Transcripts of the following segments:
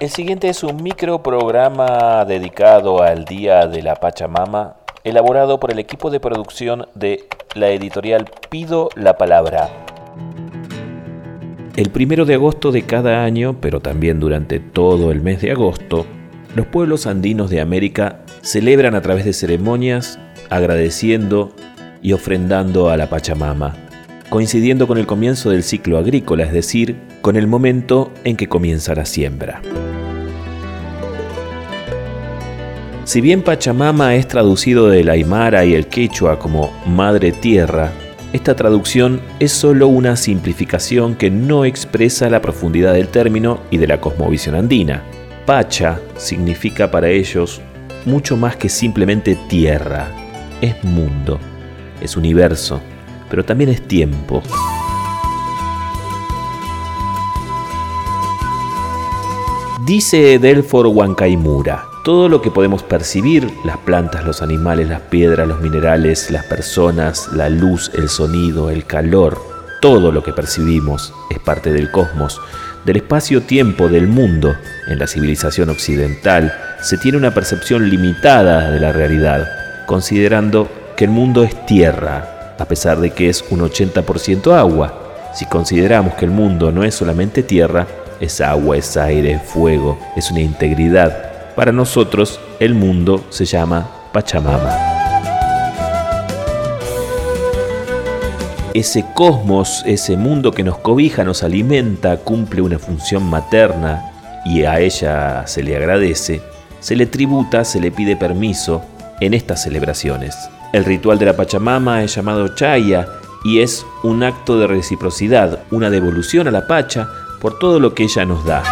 El siguiente es un microprograma dedicado al Día de la Pachamama, elaborado por el equipo de producción de la editorial Pido la Palabra. El primero de agosto de cada año, pero también durante todo el mes de agosto, los pueblos andinos de América celebran a través de ceremonias agradeciendo y ofrendando a la Pachamama, coincidiendo con el comienzo del ciclo agrícola, es decir, con el momento en que comienza la siembra. Si bien Pachamama es traducido del aymara y el quechua como Madre Tierra, esta traducción es solo una simplificación que no expresa la profundidad del término y de la cosmovisión andina. Pacha significa para ellos mucho más que simplemente tierra, es mundo, es universo, pero también es tiempo. Dice Delfor Huancaimura, todo lo que podemos percibir, las plantas, los animales, las piedras, los minerales, las personas, la luz, el sonido, el calor, todo lo que percibimos es parte del cosmos, del espacio-tiempo del mundo. En la civilización occidental se tiene una percepción limitada de la realidad, considerando que el mundo es tierra, a pesar de que es un 80% agua. Si consideramos que el mundo no es solamente tierra, es agua, es aire, fuego, es una integridad. Para nosotros, el mundo se llama Pachamama. Ese cosmos, ese mundo que nos cobija, nos alimenta, cumple una función materna y a ella se le agradece, se le tributa, se le pide permiso en estas celebraciones. El ritual de la Pachamama es llamado Chaya y es un acto de reciprocidad, una devolución a la Pacha por todo lo que ella nos da.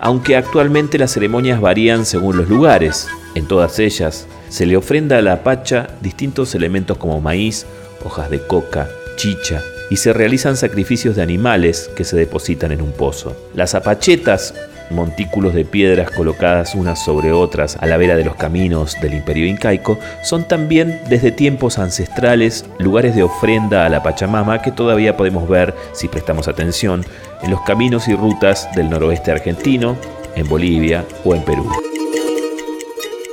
Aunque actualmente las ceremonias varían según los lugares, en todas ellas se le ofrenda a la Pacha distintos elementos como maíz, hojas de coca, chicha, y se realizan sacrificios de animales que se depositan en un pozo. Las apachetas montículos de piedras colocadas unas sobre otras a la vera de los caminos del imperio incaico, son también desde tiempos ancestrales lugares de ofrenda a la Pachamama que todavía podemos ver, si prestamos atención, en los caminos y rutas del noroeste argentino, en Bolivia o en Perú.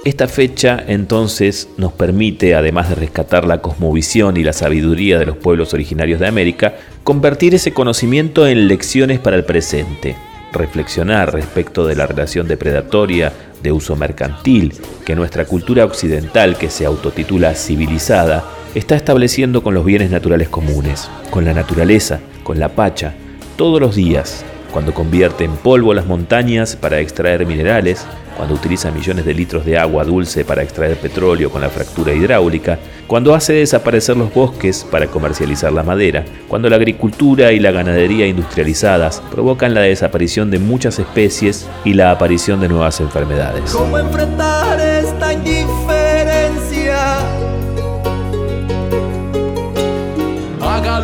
Esta fecha entonces nos permite, además de rescatar la cosmovisión y la sabiduría de los pueblos originarios de América, convertir ese conocimiento en lecciones para el presente reflexionar respecto de la relación depredatoria de uso mercantil que nuestra cultura occidental, que se autotitula civilizada, está estableciendo con los bienes naturales comunes, con la naturaleza, con la pacha, todos los días, cuando convierte en polvo las montañas para extraer minerales, cuando utiliza millones de litros de agua dulce para extraer petróleo con la fractura hidráulica, cuando hace desaparecer los bosques para comercializar la madera, cuando la agricultura y la ganadería industrializadas provocan la desaparición de muchas especies y la aparición de nuevas enfermedades. ¿Cómo enfrentar esta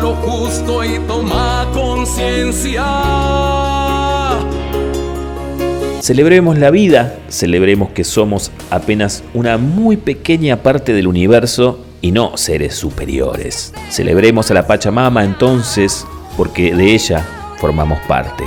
lo justo y toma conciencia. Celebremos la vida, celebremos que somos apenas una muy pequeña parte del universo y no seres superiores. Celebremos a la Pachamama entonces porque de ella formamos parte.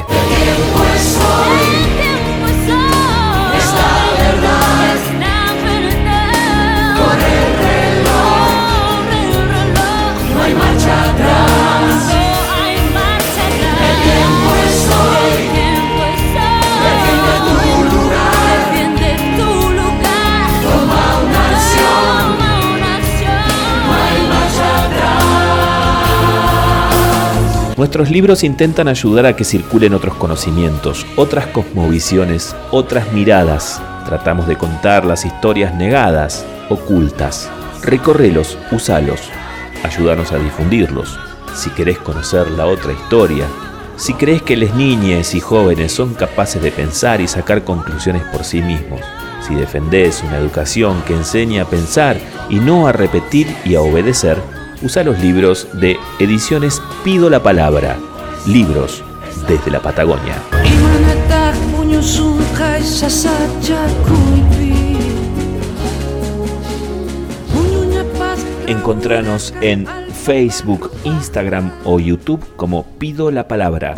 Nuestros libros intentan ayudar a que circulen otros conocimientos, otras cosmovisiones, otras miradas. Tratamos de contar las historias negadas, ocultas. Recorrelos, usalos. Ayúdanos a difundirlos. Si querés conocer la otra historia, si crees que las niñas y jóvenes son capaces de pensar y sacar conclusiones por sí mismos, si defendés una educación que enseña a pensar y no a repetir y a obedecer, usa los libros de Ediciones Pido la Palabra, libros desde la Patagonia. Encontranos en Facebook, Instagram o YouTube como Pido la Palabra.